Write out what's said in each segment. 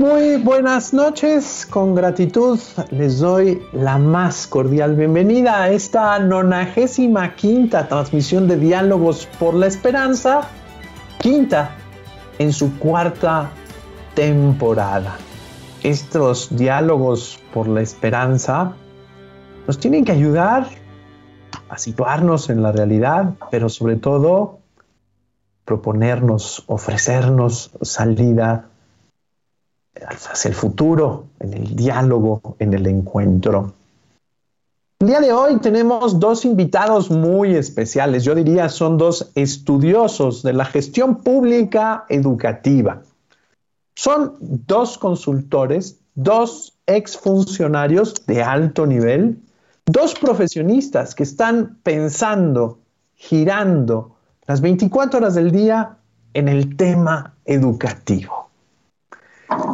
Muy buenas noches, con gratitud les doy la más cordial bienvenida a esta nonagésima quinta transmisión de Diálogos por la Esperanza, quinta en su cuarta temporada. Estos diálogos por la esperanza nos tienen que ayudar a situarnos en la realidad, pero sobre todo proponernos, ofrecernos salida hacia el futuro, en el diálogo, en el encuentro. El día de hoy tenemos dos invitados muy especiales, yo diría son dos estudiosos de la gestión pública educativa. Son dos consultores, dos exfuncionarios de alto nivel, dos profesionistas que están pensando, girando las 24 horas del día en el tema educativo.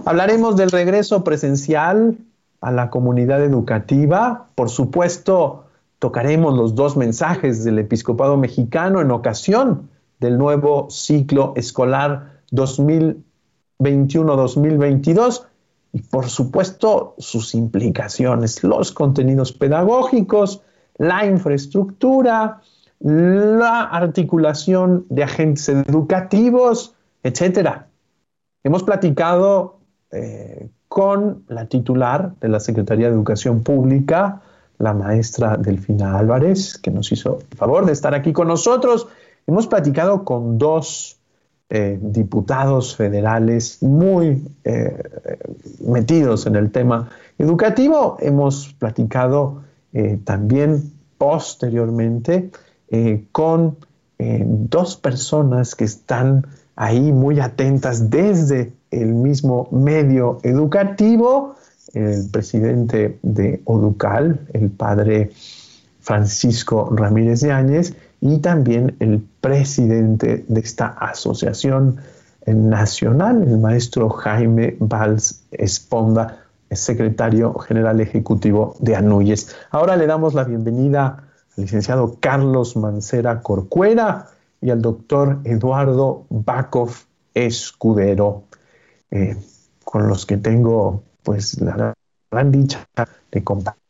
Hablaremos del regreso presencial a la comunidad educativa. Por supuesto, tocaremos los dos mensajes del episcopado mexicano en ocasión del nuevo ciclo escolar 2021-2022 y por supuesto sus implicaciones, los contenidos pedagógicos, la infraestructura, la articulación de agentes educativos, etcétera. Hemos platicado eh, con la titular de la Secretaría de Educación Pública, la maestra Delfina Álvarez, que nos hizo el favor de estar aquí con nosotros. Hemos platicado con dos eh, diputados federales muy eh, metidos en el tema educativo. Hemos platicado también posteriormente con dos personas que están ahí muy atentas desde el mismo medio educativo, el presidente de Oducal, el padre Francisco Ramírez de Áñez, y también el presidente de esta asociación nacional, el maestro Jaime Valls Esponda, secretario general ejecutivo de Anuyes. Ahora le damos la bienvenida al licenciado Carlos Mancera Corcuera, y al doctor Eduardo Bakov Escudero, eh, con los que tengo pues la gran dicha de compartir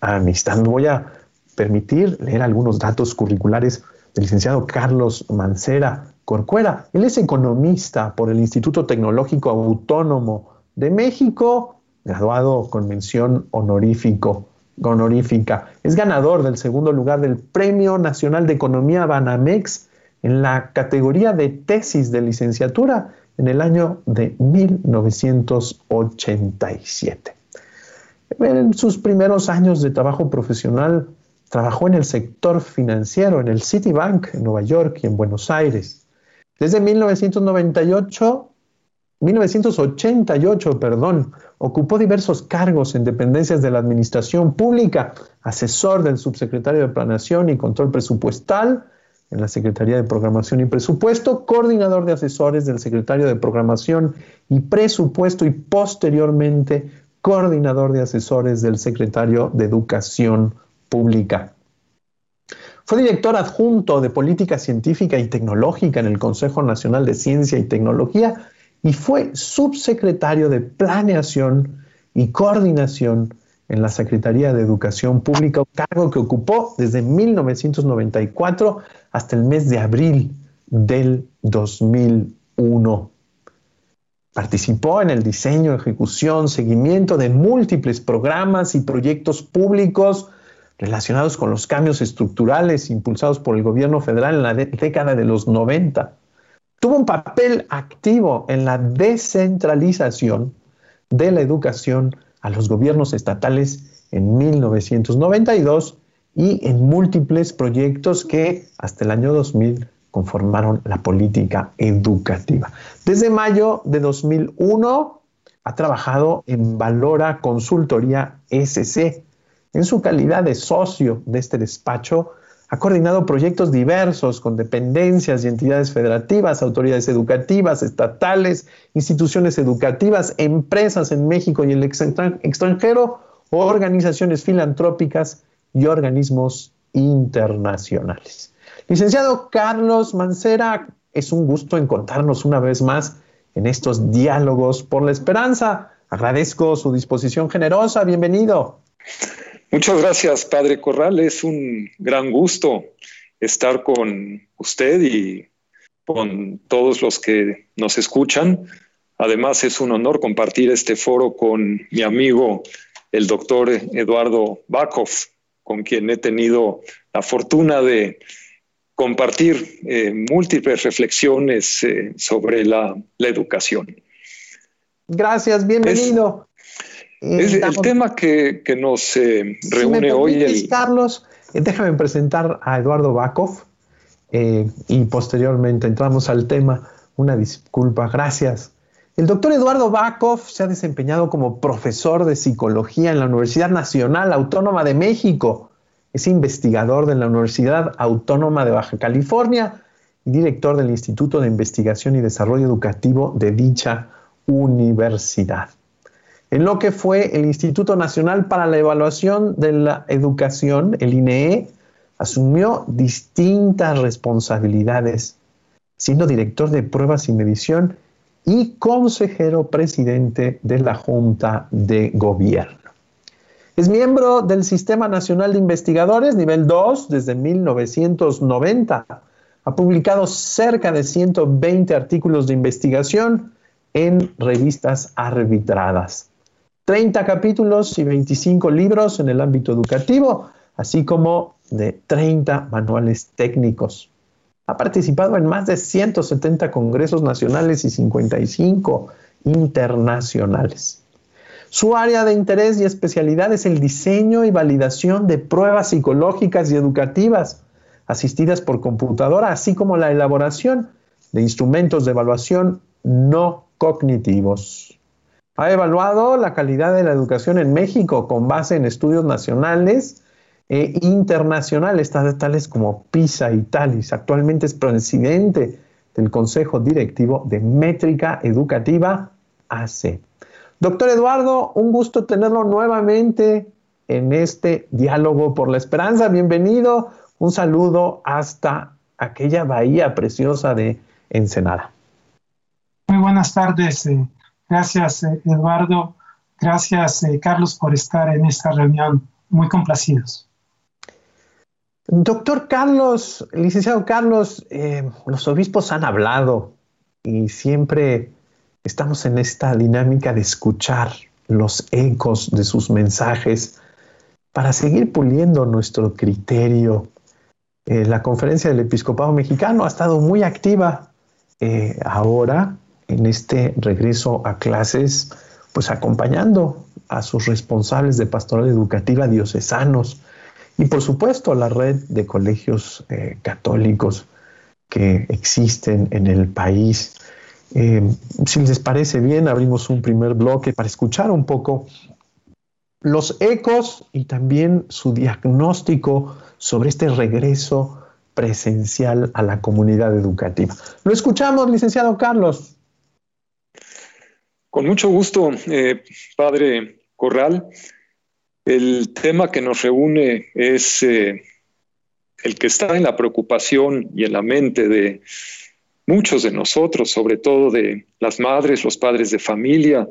amistad. Me voy a permitir leer algunos datos curriculares del licenciado Carlos Mancera Corcuera. Él es economista por el Instituto Tecnológico Autónomo de México, graduado con mención honorífico honorífica. Es ganador del segundo lugar del Premio Nacional de Economía Banamex en la categoría de tesis de licenciatura en el año de 1987. En sus primeros años de trabajo profesional, trabajó en el sector financiero, en el Citibank en Nueva York y en Buenos Aires. Desde 1998 1988, perdón, ocupó diversos cargos en dependencias de la Administración Pública, asesor del subsecretario de Planación y Control Presupuestal en la Secretaría de Programación y Presupuesto, coordinador de asesores del secretario de Programación y Presupuesto y posteriormente coordinador de asesores del secretario de Educación Pública. Fue director adjunto de Política Científica y Tecnológica en el Consejo Nacional de Ciencia y Tecnología y fue subsecretario de Planeación y Coordinación en la Secretaría de Educación Pública, cargo que ocupó desde 1994 hasta el mes de abril del 2001. Participó en el diseño, ejecución, seguimiento de múltiples programas y proyectos públicos relacionados con los cambios estructurales impulsados por el gobierno federal en la década de los 90 tuvo un papel activo en la descentralización de la educación a los gobiernos estatales en 1992 y en múltiples proyectos que hasta el año 2000 conformaron la política educativa. Desde mayo de 2001 ha trabajado en Valora Consultoría SC. En su calidad de socio de este despacho, ha coordinado proyectos diversos con dependencias y entidades federativas, autoridades educativas, estatales, instituciones educativas, empresas en México y el extranjero, organizaciones filantrópicas y organismos internacionales. Licenciado Carlos Mancera, es un gusto encontrarnos una vez más en estos diálogos por la esperanza. Agradezco su disposición generosa. Bienvenido. Muchas gracias, Padre Corral. Es un gran gusto estar con usted y con todos los que nos escuchan. Además, es un honor compartir este foro con mi amigo, el doctor Eduardo Bakov, con quien he tenido la fortuna de compartir eh, múltiples reflexiones eh, sobre la, educación. Gracias, bienvenido. Es, el tema que, nos eh, reúne hoy. Carlos, déjame presentar a Eduardo Bakov y posteriormente entramos al tema. Una disculpa, gracias. El doctor Eduardo Bakov se ha desempeñado como profesor de psicología en la Universidad Nacional Autónoma de México es investigador de la Universidad Autónoma de Baja California y director del Instituto de Investigación y Desarrollo Educativo de dicha universidad. En lo que fue el Instituto Nacional para la Evaluación de la Educación, el INEE, asumió distintas responsabilidades, siendo director de pruebas y medición y consejero presidente de la Junta de Gobierno. Es miembro del Sistema Nacional de Investigadores, nivel 2, desde 1990. Ha publicado cerca de 120 artículos de investigación en revistas arbitradas. 30 capítulos y 25 libros en el ámbito educativo, así como de 30 manuales técnicos. Ha participado en más de 170 congresos nacionales y 55 internacionales. Su área de interés y especialidad es el diseño y validación de pruebas psicológicas y educativas asistidas por computadora, así como la elaboración de instrumentos de evaluación no cognitivos. Ha evaluado la calidad de la educación en México con base en estudios nacionales e internacionales, tales como PISA y TALIS. Actualmente es presidente del Consejo Directivo de Métrica Educativa AC. Doctor Eduardo, un gusto tenerlo nuevamente en este diálogo por la esperanza. Bienvenido. Un saludo hasta aquella bahía preciosa de Ensenada. Muy buenas tardes. Eh, gracias, eh, Eduardo. Gracias, eh, Carlos, por estar en esta reunión. Muy complacidos. Doctor Carlos, licenciado Carlos, los obispos han hablado y siempre estamos en esta dinámica de escuchar los ecos de sus mensajes para seguir puliendo nuestro criterio. Eh, la conferencia del episcopado mexicano ha estado muy activa eh, ahora en este regreso a clases, pues acompañando a sus responsables de pastoral educativa diocesanos y por supuesto la red de colegios eh, católicos que existen en el país. Eh, si les parece bien, abrimos un primer bloque para escuchar un poco los ecos y también su diagnóstico sobre este regreso presencial a la comunidad educativa. Lo escuchamos, licenciado Carlos. Con mucho gusto, eh, padre Corral. El tema que nos reúne es eh, el que está en la preocupación y en la mente de muchos de nosotros, sobre todo de las madres, los padres de familia,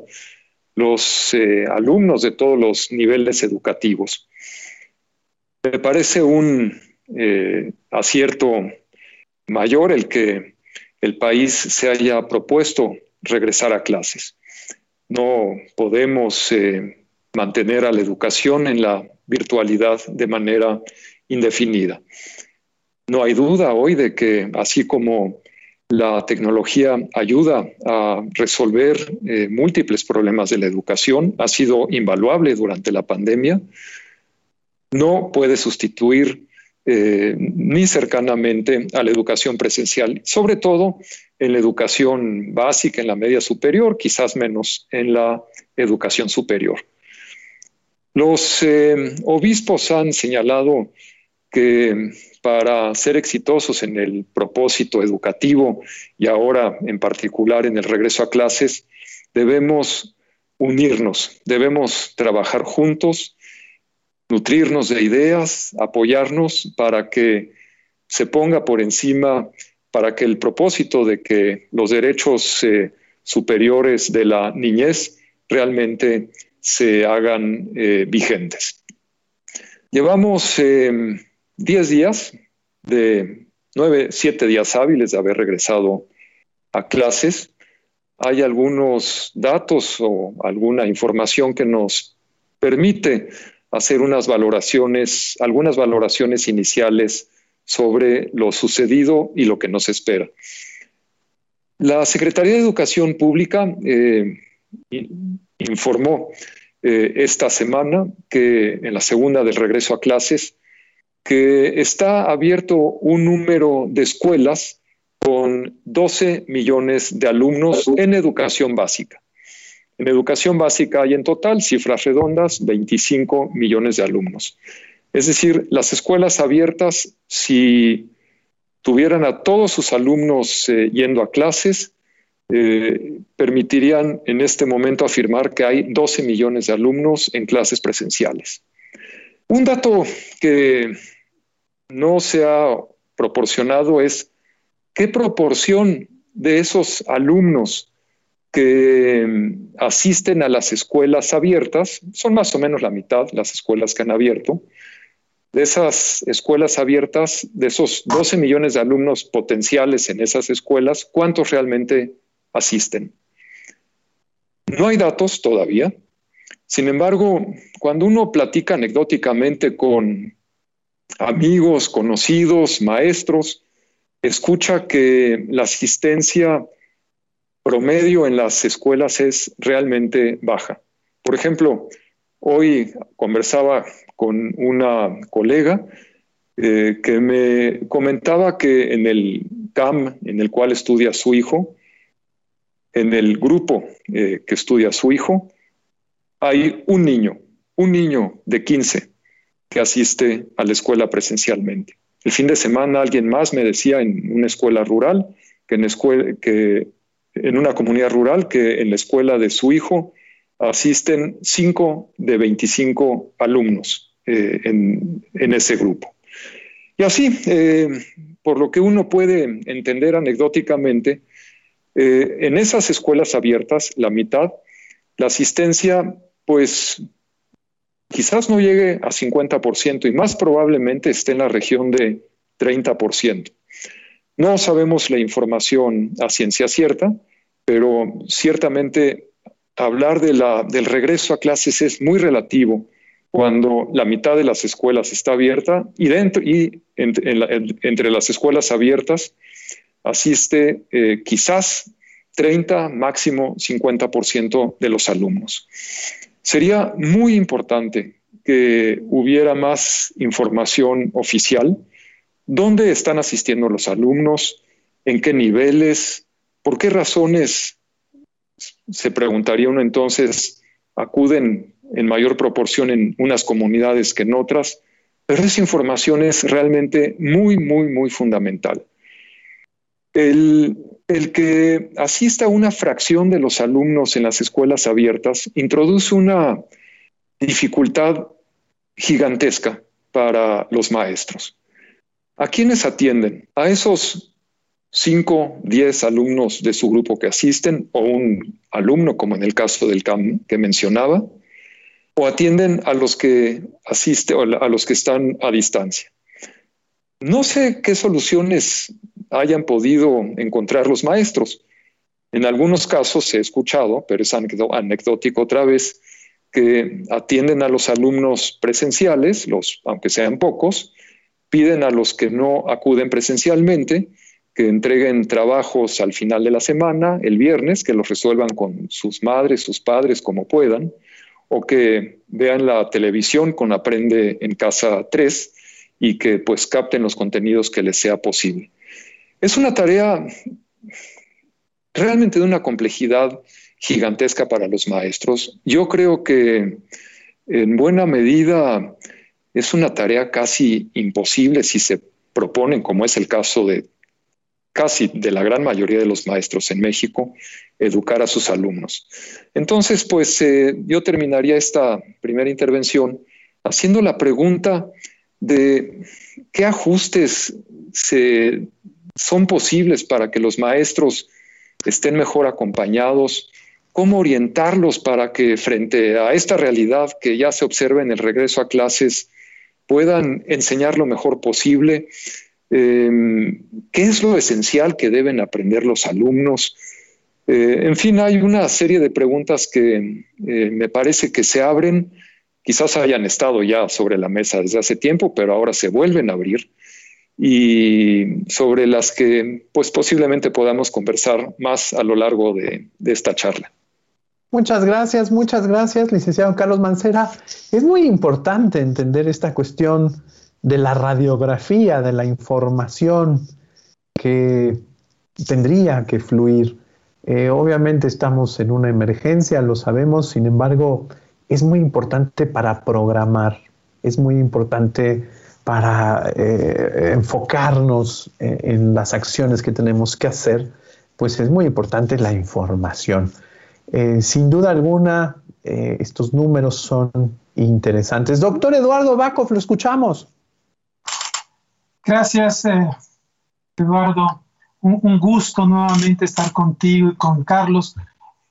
los eh, alumnos de todos los niveles educativos. Me parece un acierto mayor el que el país se haya propuesto regresar a clases. No podemos eh, mantener a la educación en la virtualidad de manera indefinida. No hay duda hoy de que así como la tecnología ayuda a resolver eh, múltiples problemas de la educación, ha sido invaluable durante la pandemia. No puede sustituir eh, ni cercanamente a la educación presencial, sobre todo en la educación básica, en la media superior, quizás menos en la educación superior. Los eh, obispos han señalado que para ser exitosos en el propósito educativo y ahora en particular en el regreso a clases, debemos unirnos, debemos trabajar juntos, nutrirnos de ideas, apoyarnos para que se ponga por encima, para que el propósito de que los derechos eh, superiores de la niñez realmente se hagan eh, vigentes. Llevamos 10 eh, días de 9, 7 días hábiles de haber regresado a clases. Hay algunos datos o alguna información que nos permite hacer unas valoraciones, algunas valoraciones iniciales sobre lo sucedido y lo que nos espera. La Secretaría de Educación Pública eh, informó eh, esta semana que en la segunda del regreso a clases que está abierto un número de escuelas con 12 millones de alumnos en educación básica. En educación básica hay en total, cifras redondas, 25 millones de alumnos. Es decir, las escuelas abiertas, si tuvieran a todos sus alumnos eh, yendo a clases, eh, permitirían en este momento afirmar que hay 12 millones de alumnos en clases presenciales. Un dato que no se ha proporcionado es qué proporción de esos alumnos que mm, asisten a las escuelas abiertas, son más o menos la mitad las escuelas que han abierto, de esas escuelas abiertas, de esos 12 millones de alumnos potenciales en esas escuelas, ¿cuántos realmente asisten? No hay datos todavía. Sin embargo, cuando uno platica anecdóticamente con amigos, conocidos, maestros, escucha que la asistencia promedio en las escuelas es realmente baja. Por ejemplo, hoy conversaba con una colega eh, que me comentaba que en el CAM en el cual estudia su hijo, en el grupo eh, que estudia su hijo, hay un niño, un niño de 15 que asiste a la escuela presencialmente. El fin de semana alguien más me decía en una escuela rural que en, escuela, que en una comunidad rural que en la escuela de su hijo asisten 5 de 25 alumnos eh, en, ese grupo. Y así, eh, por lo que uno puede entender anecdóticamente, eh, en esas escuelas abiertas, la mitad, la asistencia, pues quizás no llegue a 50% y más probablemente esté en la región de 30%. No sabemos la información a ciencia cierta, pero ciertamente hablar de la, del regreso a clases es muy relativo cuando la mitad de las escuelas está abierta y, dentro, y entre las escuelas abiertas asiste eh, quizás 30, máximo 50% de los alumnos. Sería muy importante que hubiera más información oficial ¿Dónde están asistiendo los alumnos? ¿En qué niveles? ¿Por qué razones, se preguntaría uno entonces, acuden en mayor proporción en unas comunidades que en otras? Pero esa información es realmente muy, muy, muy fundamental. El, el, que asista una fracción de los alumnos en las escuelas abiertas introduce una dificultad gigantesca para los maestros. ¿A quiénes atienden? A esos 5, 10 alumnos de su grupo que asisten o un alumno, como en el caso del CAM que mencionaba, o atienden a los que asisten o a los que están a distancia. No sé qué soluciones hayan podido encontrar los maestros. En algunos casos he escuchado, pero es anecdótico otra vez, que atienden a los alumnos presenciales, aunque sean pocos, piden a los que no acuden presencialmente que entreguen trabajos al final de la semana, el viernes, que los resuelvan con sus madres, sus padres, como puedan, o que vean la televisión con Aprende en Casa 3 y que pues capten los contenidos que les sea posible. Es una tarea realmente de una complejidad gigantesca para los maestros. Yo creo que en buena medida es una tarea casi imposible si se proponen, como es el caso de casi de la gran mayoría de los maestros en México, educar a sus alumnos. Entonces, pues eh, yo terminaría esta primera intervención haciendo la pregunta de qué ajustes son posibles para que los maestros estén mejor acompañados, cómo orientarlos para que frente a esta realidad que ya se observa en el regreso a clases puedan enseñar lo mejor posible, em, qué es lo esencial que deben aprender los alumnos. Eh, en fin, hay una serie de preguntas que eh, me parece que se abren, quizás hayan estado ya sobre la mesa desde hace tiempo, pero ahora se vuelven a abrir y sobre las que pues posiblemente podamos conversar más a lo largo de esta charla. Muchas gracias, muchas gracias, licenciado Carlos Mancera. Es muy importante entender esta cuestión de la radiografía, de la información que tendría que fluir. Eh, obviamente estamos en una emergencia, lo sabemos, sin embargo, es muy importante para programar, es muy importante para eh, enfocarnos en, en las acciones que tenemos que hacer, pues es muy importante la información. Eh, sin duda alguna, eh, estos números son interesantes. Doctor Eduardo Bacov, lo escuchamos. Gracias, eh, Eduardo. Un, gusto nuevamente estar contigo y con Carlos.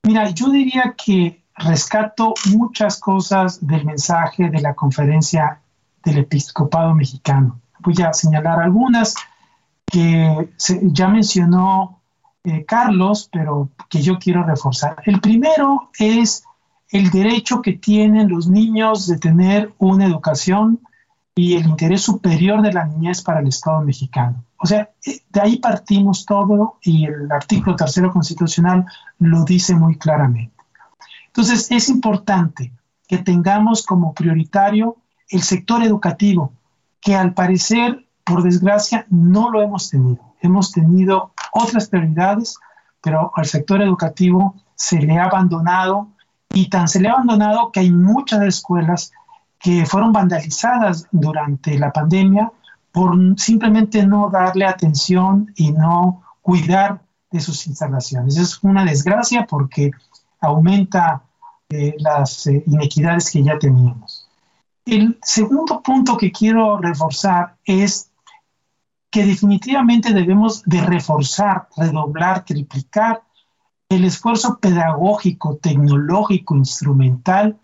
Mira, yo diría que rescato muchas cosas del mensaje de la conferencia del episcopado mexicano. Voy a señalar algunas que ya mencionó eh, Carlos, pero que yo quiero reforzar. El primero es el derecho que tienen los niños de tener una educación y el interés superior de la niñez para el Estado mexicano. O sea, eh, de ahí partimos todo y el artículo tercero constitucional lo dice muy claramente. Entonces, es importante que tengamos como prioritario el sector educativo, que al parecer, por desgracia, no lo hemos tenido. Hemos tenido otras prioridades, pero al sector educativo se le ha abandonado y tan se le ha abandonado que hay muchas escuelas que fueron vandalizadas durante la pandemia por simplemente no darle atención y no cuidar de sus instalaciones. Es una desgracia porque aumenta eh, las eh, inequidades que ya teníamos. El segundo punto que quiero reforzar es que definitivamente debemos de reforzar, redoblar, triplicar el esfuerzo pedagógico, tecnológico, instrumental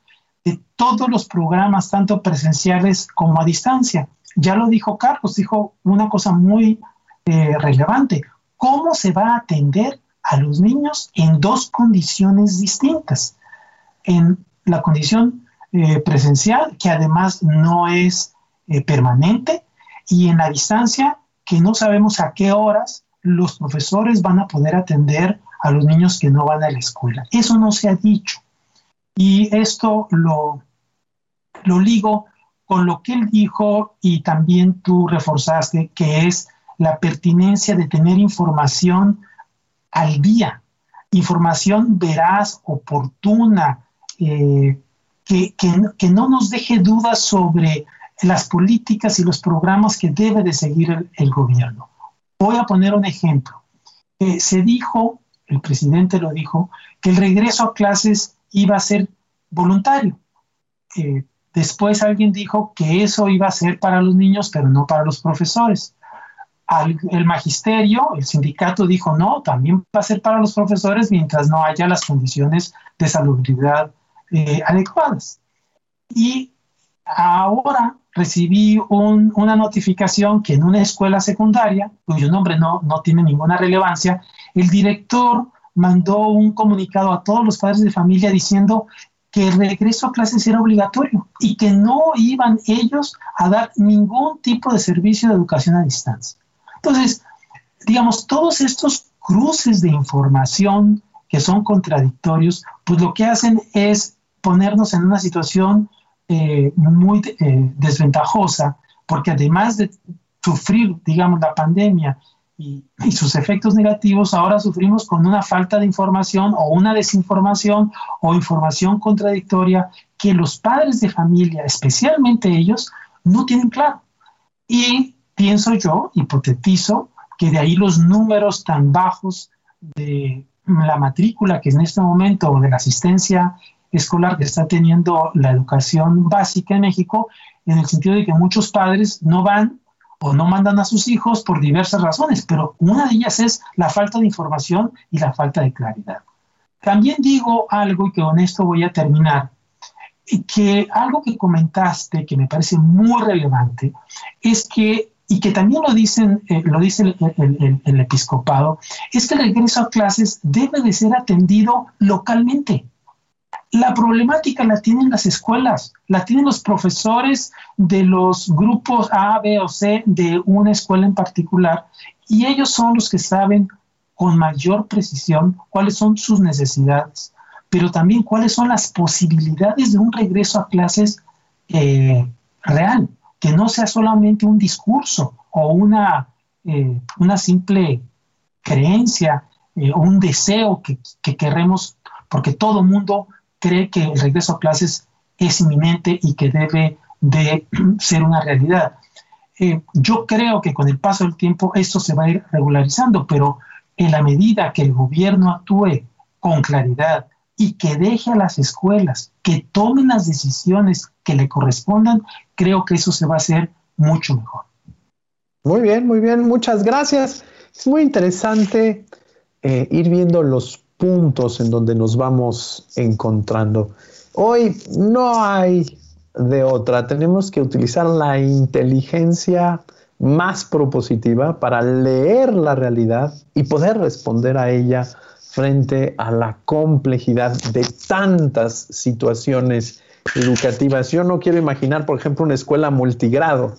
de todos los programas, tanto presenciales como a distancia. Ya lo dijo Carlos, dijo una cosa muy eh, relevante. ¿Cómo se va a atender a los niños en dos condiciones distintas? En la condición eh, presencial, que además no es eh, permanente, y en la distancia, que no sabemos a qué horas los profesores van a poder atender a los niños que no van a la escuela. Eso no se ha dicho. Y esto lo, lo ligo con lo que él dijo y también tú reforzaste, que es la pertinencia de tener información al día, información veraz, oportuna, eh, que, que, no nos deje dudas sobre las políticas y los programas que debe de seguir el, gobierno. Voy a poner un ejemplo. Eh, se dijo, el presidente lo dijo, que el regreso a clases iba a ser voluntario. Eh, después alguien dijo que eso iba a ser para los niños, pero no para los profesores. el magisterio, el sindicato dijo, no, también va a ser para los profesores mientras no haya las condiciones de salubridad eh, adecuadas. Y ahora recibí una notificación que en una escuela secundaria, cuyo nombre no, no tiene ninguna relevancia, el director mandó un comunicado a todos los padres de familia diciendo que el regreso a clases era obligatorio y que no iban ellos a dar ningún tipo de servicio de educación a distancia. Entonces, digamos, todos estos cruces de información que son contradictorios, pues lo que hacen es ponernos en una situación eh, muy eh, desventajosa, porque además de sufrir, digamos, la pandemia y, sus efectos negativos, ahora sufrimos con una falta de información o una desinformación o información contradictoria que los padres de familia, especialmente ellos, no tienen claro. Y pienso yo, hipotetizo, que de ahí los números tan bajos de la matrícula que en este momento o de la asistencia escolar que está teniendo la educación básica en México, en el sentido de que muchos padres no van o no mandan a sus hijos por diversas razones, pero una de ellas es la falta de información y la falta de claridad. También digo algo y que con esto voy a terminar, que algo que comentaste que me parece muy relevante es que y que también lo dicen eh, lo dice el, el, episcopado es que el regreso a clases debe de ser atendido localmente la problemática la tienen las escuelas, la tienen los profesores de los grupos A, B o C de una escuela en particular y ellos son los que saben con mayor precisión cuáles son sus necesidades, pero también cuáles son las posibilidades de un regreso a clases eh, real, que no sea solamente un discurso o una, eh, una simple creencia eh, o un deseo que, que queremos, porque todo mundo cree que el regreso a clases es inminente y que debe de ser una realidad. Eh, yo creo que con el paso del tiempo esto se va a ir regularizando, pero en la medida que el gobierno actúe con claridad y que deje a las escuelas que tomen las decisiones que le correspondan, creo que eso se va a hacer mucho mejor. Muy bien, muy bien, muchas gracias. Es muy interesante eh, ir viendo los puntos en donde nos vamos encontrando. Hoy no hay de otra, tenemos que utilizar la inteligencia más propositiva para leer la realidad y poder responder a ella frente a la complejidad de tantas situaciones educativas. Yo no quiero imaginar, por ejemplo, una escuela multigrado.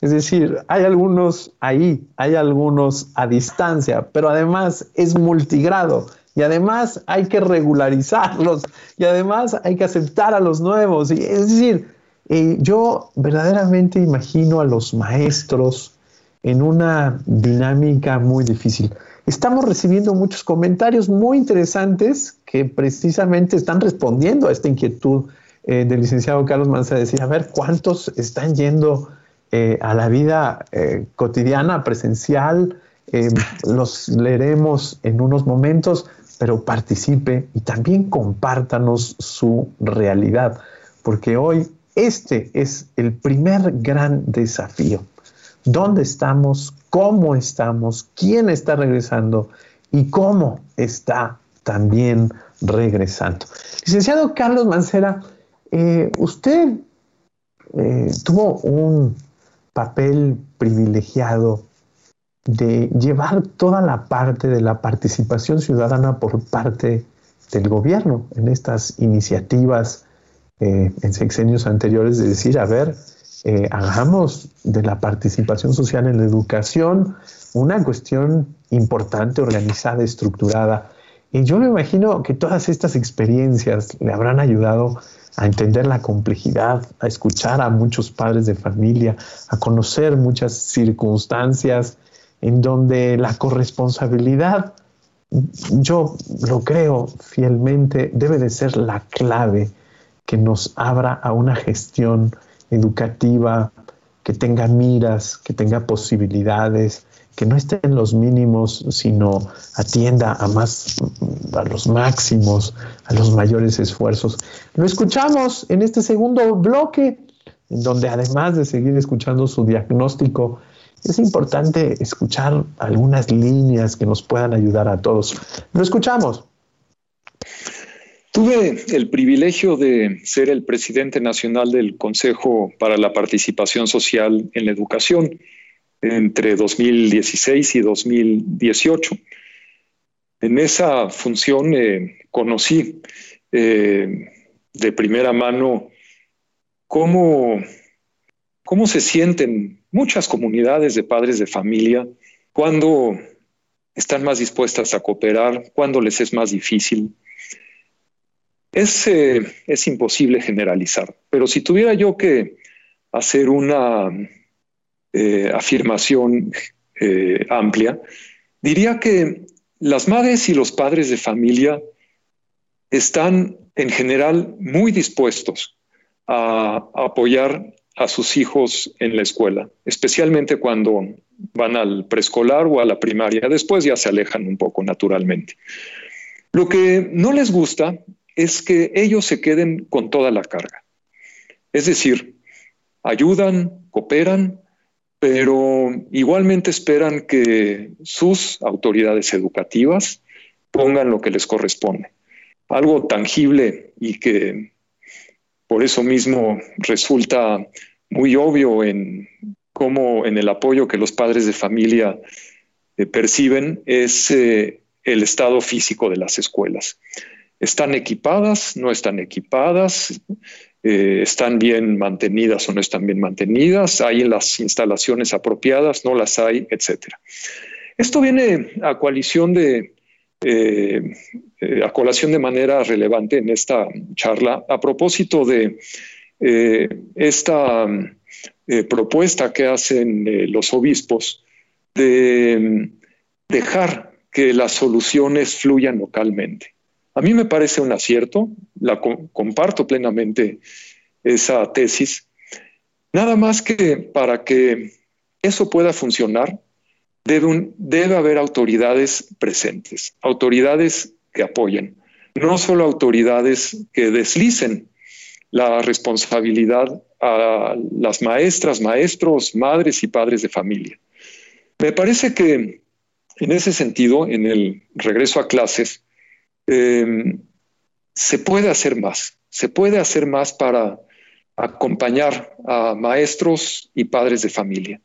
Es decir, hay algunos ahí, hay algunos a distancia, pero además es multigrado y además hay que regularizarlos y además hay que aceptar a los nuevos. Y, es decir, eh, yo verdaderamente imagino a los maestros en una dinámica muy difícil. Estamos recibiendo muchos comentarios muy interesantes que precisamente están respondiendo a esta inquietud eh, del licenciado Carlos Manza, decir, a ver, ¿cuántos están yendo eh, a la vida cotidiana, presencial? los leeremos en unos momentos, pero participe y también compártanos su realidad, porque hoy este es el primer gran desafío. ¿Dónde estamos? ¿Cómo estamos? ¿Quién está regresando? ¿Y cómo está también regresando? Licenciado Carlos Mancera, eh, usted eh, tuvo un papel privilegiado de llevar toda la parte de la participación ciudadana por parte del gobierno en estas iniciativas eh, en sexenios anteriores de decir, a ver, eh, hagamos de la participación social en la educación una cuestión importante, organizada, estructurada. Y yo me imagino que todas estas experiencias le habrán ayudado a entender la complejidad, a escuchar a muchos padres de familia, a conocer muchas circunstancias en donde la corresponsabilidad, yo lo creo fielmente, debe de ser la clave que nos abra a una gestión educativa que tenga miras, que tenga posibilidades, que no esté en los mínimos, sino atienda a más a los máximos, a los mayores esfuerzos. Lo escuchamos en este segundo bloque, en donde además de seguir escuchando su diagnóstico es importante escuchar algunas líneas que nos puedan ayudar a todos. Lo escuchamos. Tuve el privilegio de ser el presidente nacional del Consejo para la Participación Social en la Educación entre 2016 y 2018. En esa función eh, conocí eh, de primera mano cómo, cómo se sienten muchas comunidades de padres de familia cuando están más dispuestas a cooperar, cuando les es más difícil. Es, eh, es imposible generalizar, pero si tuviera yo que hacer una eh, afirmación eh, amplia, diría que las madres y los padres de familia están en general muy dispuestos a apoyar a sus hijos en la escuela, especialmente cuando van al preescolar o a la primaria. Después ya se alejan un poco naturalmente. Lo que no les gusta es que ellos se queden con toda la carga. Es decir, ayudan, cooperan, pero igualmente esperan que sus autoridades educativas pongan lo que les corresponde. Algo tangible y que por eso mismo resulta muy obvio en cómo en el apoyo que los padres de familia eh, perciben es eh, el estado físico de las escuelas. ¿Están equipadas? ¿No están equipadas? Eh, ¿Están bien mantenidas o no están bien mantenidas? ¿Hay las instalaciones apropiadas? ¿No las hay? Etcétera. Esto viene a coalición de, eh, eh, a colación de manera relevante en esta charla a propósito de esta propuesta que hacen los obispos de mm, dejar que las soluciones fluyan localmente. A mí me parece un acierto, la comparto plenamente esa tesis. Nada más que para que eso pueda funcionar, debe, debe haber autoridades presentes, autoridades que apoyen, no solo autoridades que deslicen la responsabilidad a las maestras, maestros, madres y padres de familia. Me parece que en ese sentido, en el regreso a clases, Em, se puede hacer más, se puede hacer más para acompañar a maestros y padres de familia.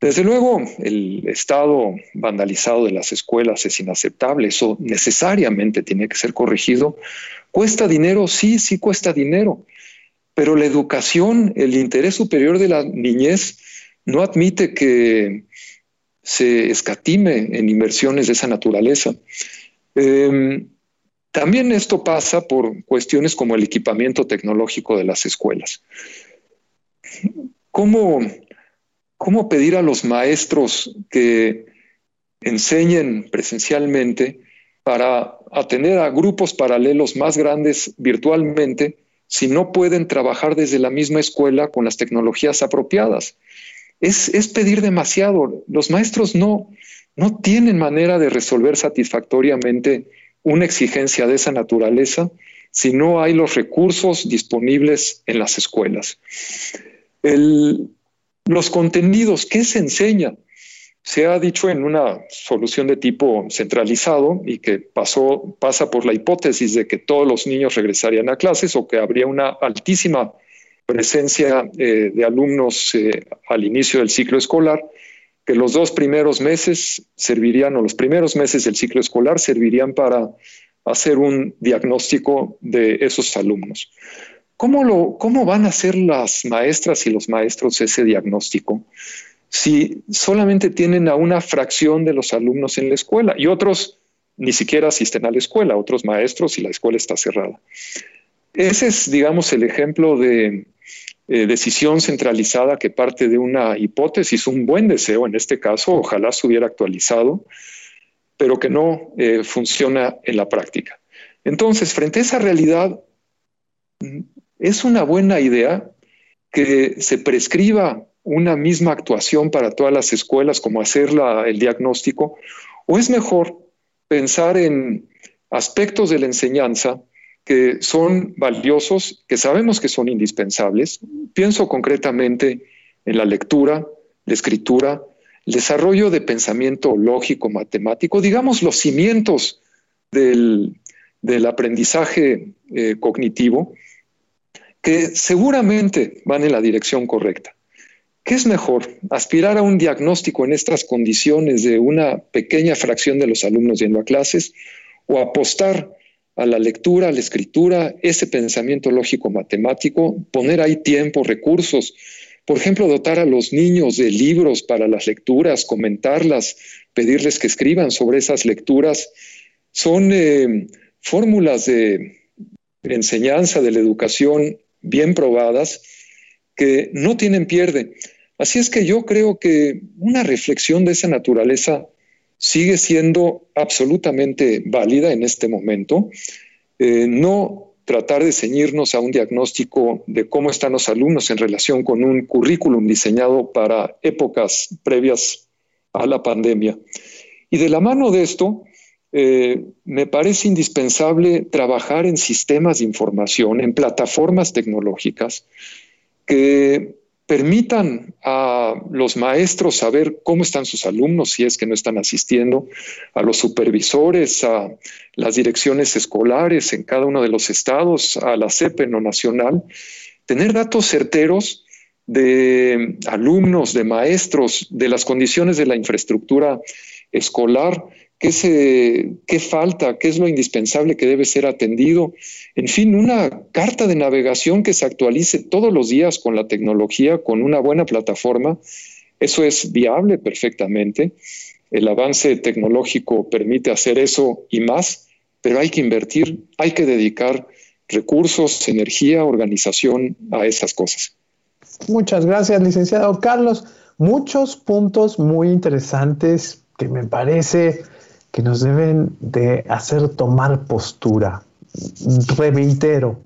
Desde luego, el estado vandalizado de las escuelas es inaceptable, eso necesariamente tiene que ser corregido. ¿Cuesta dinero? Sí, sí cuesta dinero, pero la educación, el interés superior de la niñez no admite que se escatime en inversiones de esa naturaleza. Em, también esto pasa por cuestiones como el equipamiento tecnológico de las escuelas. ¿Cómo, cómo pedir a los maestros que enseñen presencialmente para atender a grupos paralelos más grandes virtualmente si no pueden trabajar desde la misma escuela con las tecnologías apropiadas? Es, es pedir demasiado. Los maestros no, no tienen manera de resolver satisfactoriamente una exigencia de esa naturaleza si no hay los recursos disponibles en las escuelas. Los contenidos, ¿qué se enseña? Se ha dicho en una solución de tipo centralizado y que pasó, pasa por la hipótesis de que todos los niños regresarían a clases o que habría una altísima presencia eh, de alumnos eh, al inicio del ciclo escolar que los dos primeros meses servirían, o los primeros meses del ciclo escolar servirían para hacer un diagnóstico de esos alumnos. ¿Cómo, lo, ¿Cómo van a hacer las maestras y los maestros ese diagnóstico si solamente tienen a una fracción de los alumnos en la escuela y otros ni siquiera asisten a la escuela, otros maestros y la escuela está cerrada? Ese es, digamos, el ejemplo de eh, decisión centralizada que parte de una hipótesis, un buen deseo en este caso, ojalá se hubiera actualizado, pero que no eh, funciona en la práctica. Entonces, frente a esa realidad, es una buena idea que se prescriba una misma actuación para todas las escuelas, como hacer el diagnóstico, o es mejor pensar en aspectos de la enseñanza que son valiosos, que sabemos que son indispensables. Pienso concretamente en la lectura, la escritura, el desarrollo de pensamiento lógico, matemático, digamos los cimientos del, aprendizaje eh, cognitivo, que seguramente van en la dirección correcta. ¿Qué es mejor? ¿Aspirar a un diagnóstico en estas condiciones de una pequeña fracción de los alumnos yendo a clases o apostar a la lectura, a la escritura, ese pensamiento lógico matemático, poner ahí tiempo, recursos, por ejemplo, dotar a los niños de libros para las lecturas, comentarlas, pedirles que escriban sobre esas lecturas, son eh, fórmulas de enseñanza de la educación bien probadas que no tienen pierde. Así es que yo creo que una reflexión de esa naturaleza sigue siendo absolutamente válida en este momento. Eh, no tratar de ceñirnos a un diagnóstico de cómo están los alumnos en relación con un currículum diseñado para épocas previas a la pandemia. Y de la mano de esto, eh, me parece indispensable trabajar en sistemas de información, en plataformas tecnológicas que permitan a los maestros saber cómo están sus alumnos si es que no están asistiendo, a los supervisores, a las direcciones escolares en cada uno de los estados, a la CEP en lo nacional, tener datos certeros de alumnos, de maestros, de las condiciones de la infraestructura escolar, qué, se, qué falta, qué es lo indispensable que debe ser atendido. En fin, una carta de navegación que se actualice todos los días con la tecnología, con una buena plataforma. Eso es viable perfectamente. El avance tecnológico permite hacer eso y más, pero hay que invertir, hay que dedicar recursos, energía, organización a esas cosas. Muchas gracias, licenciado Carlos. Muchos puntos muy interesantes que me parece que nos deben de hacer tomar postura. Reitero,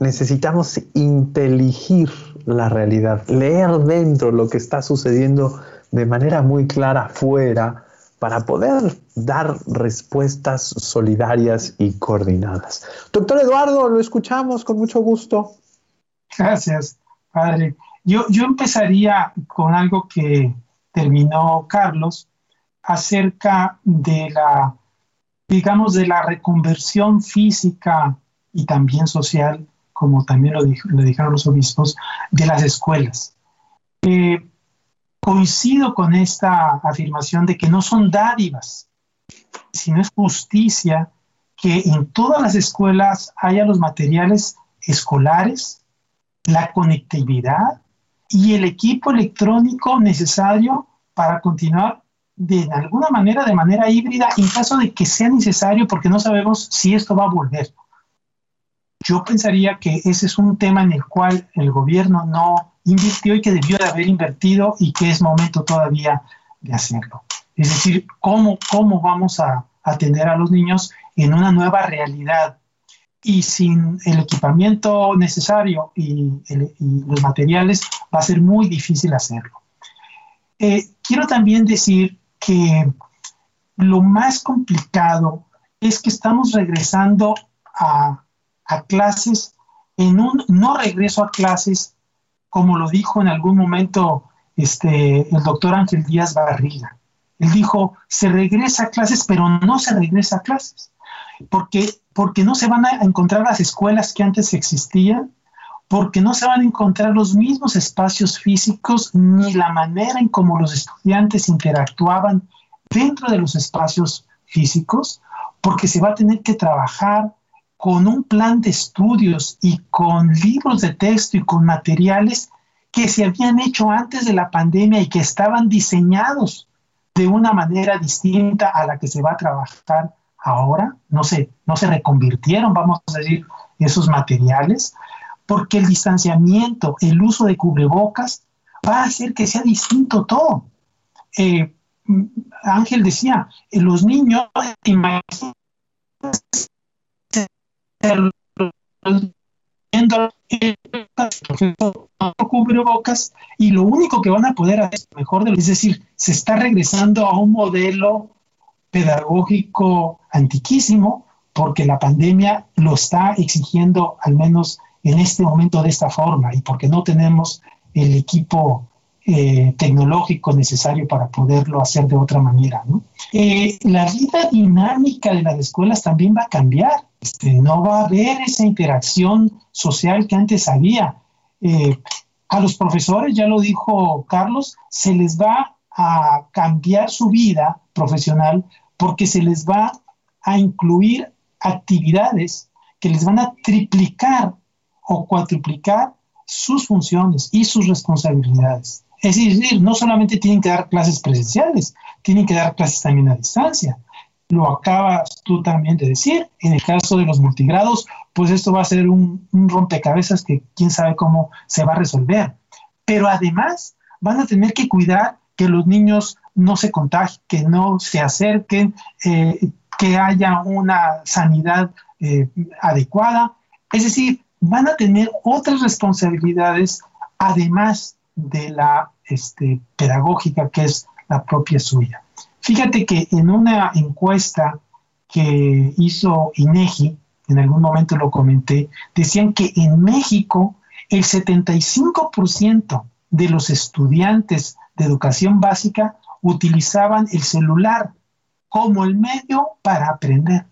necesitamos inteligir la realidad, leer dentro lo que está sucediendo de manera muy clara afuera para poder dar respuestas solidarias y coordinadas. Doctor Eduardo, lo escuchamos con mucho gusto. Gracias, padre. Yo, yo empezaría con algo que terminó Carlos acerca de la, digamos, de la reconversión física y también social, como también lo, dijeron los obispos, de las escuelas. Eh, coincido con esta afirmación de que no son dádivas, sino es justicia que en todas las escuelas haya los materiales escolares, la conectividad y el equipo electrónico necesario para continuar de alguna manera, de manera híbrida, en caso de que sea necesario, porque no sabemos si esto va a volver. Yo pensaría que ese es un tema en el cual el gobierno no invirtió y que debió de haber invertido y que es momento todavía de hacerlo. Es decir, cómo, cómo vamos a atender a los niños en una nueva realidad y sin el equipamiento necesario y, los materiales va a ser muy difícil hacerlo. Eh, quiero también decir que lo más complicado es que estamos regresando a, clases en un no regreso a clases, como lo dijo en algún momento este, el doctor Ángel Díaz Barriga. Él dijo, se regresa a clases, pero no se regresa a clases, porque, porque no se van a encontrar las escuelas que antes existían, porque no se van a encontrar los mismos espacios físicos ni la manera en cómo los estudiantes interactuaban dentro de los espacios físicos, porque se va a tener que trabajar con un plan de estudios y con libros de texto y con materiales que se habían hecho antes de la pandemia y que estaban diseñados de una manera distinta a la que se va a trabajar ahora. No se, no se reconvirtieron, vamos a decir, esos materiales porque el distanciamiento, el uso de cubrebocas, va a hacer que sea distinto todo. Eh, Ángel decía, eh, los niños cubrebocas y lo único que van a poder hacer mejor de es decir, se está regresando a un modelo pedagógico antiquísimo porque la pandemia lo está exigiendo al menos en este momento de esta forma y porque no tenemos el equipo eh, tecnológico necesario para poderlo hacer de otra manera. Eh, la vida dinámica de las escuelas también va a cambiar. Este, no va a haber esa interacción social que antes había. Eh, a los profesores, ya lo dijo Carlos, se les va a cambiar su vida profesional porque se les va a incluir actividades que les van a triplicar o cuatriplicar sus funciones y sus responsabilidades. Es decir, no solamente tienen que dar clases presenciales, tienen que dar clases también a distancia. Lo acabas tú también de decir, en el caso de los multigrados, pues esto va a ser un, rompecabezas que quién sabe cómo se va a resolver. Pero además van a tener que cuidar que los niños no se contagien, que no se acerquen, eh, que haya una sanidad eh, adecuada. Es decir, van a tener otras responsabilidades además de la este, pedagógica que es la propia suya. Fíjate que en una encuesta que hizo INEGI, en algún momento lo comenté, decían que en México el 75% de los estudiantes de educación básica utilizaban el celular como el medio para aprender.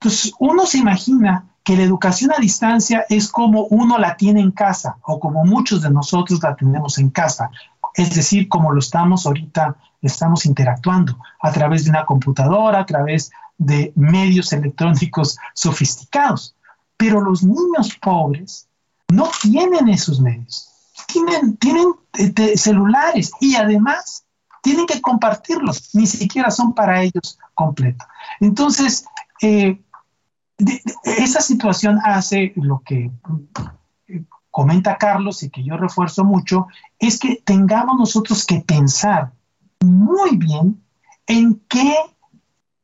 Entonces, uno se imagina que la educación a distancia es como uno la tiene en casa o como muchos de nosotros la tenemos en casa, es decir, como lo estamos ahorita, estamos interactuando a través de una computadora, a través de medios electrónicos sofisticados. Pero los niños pobres no tienen esos medios, tienen, tienen eh, celulares y además tienen que compartirlos, ni siquiera son para ellos completos. Entonces, eh, esa situación hace lo que eh, comenta Carlos y que yo refuerzo mucho, es que tengamos nosotros que pensar muy bien en qué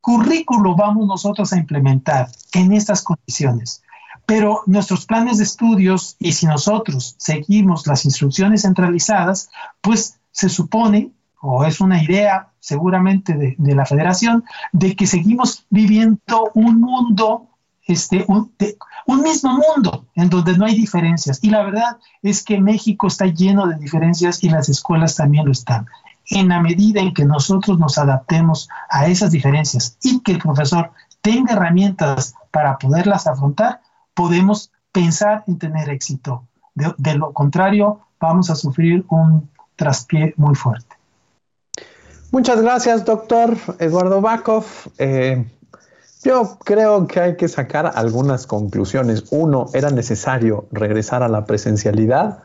currículo vamos nosotros a implementar en estas condiciones. Pero nuestros planes de estudios, y si nosotros seguimos las instrucciones centralizadas, pues se supone, o es una idea seguramente de, la federación, de que seguimos viviendo un mundo, este, un, un mismo mundo en donde no hay diferencias. Y la verdad es que México está lleno de diferencias y las escuelas también lo están en la medida en que nosotros nos adaptemos a esas diferencias y que el profesor tenga herramientas para poderlas afrontar, podemos pensar en tener éxito. De, lo contrario, vamos a sufrir un traspié muy fuerte. Muchas gracias, doctor Eduardo Bakov. Eh, yo creo que hay que sacar algunas conclusiones. Uno, era necesario regresar a la presencialidad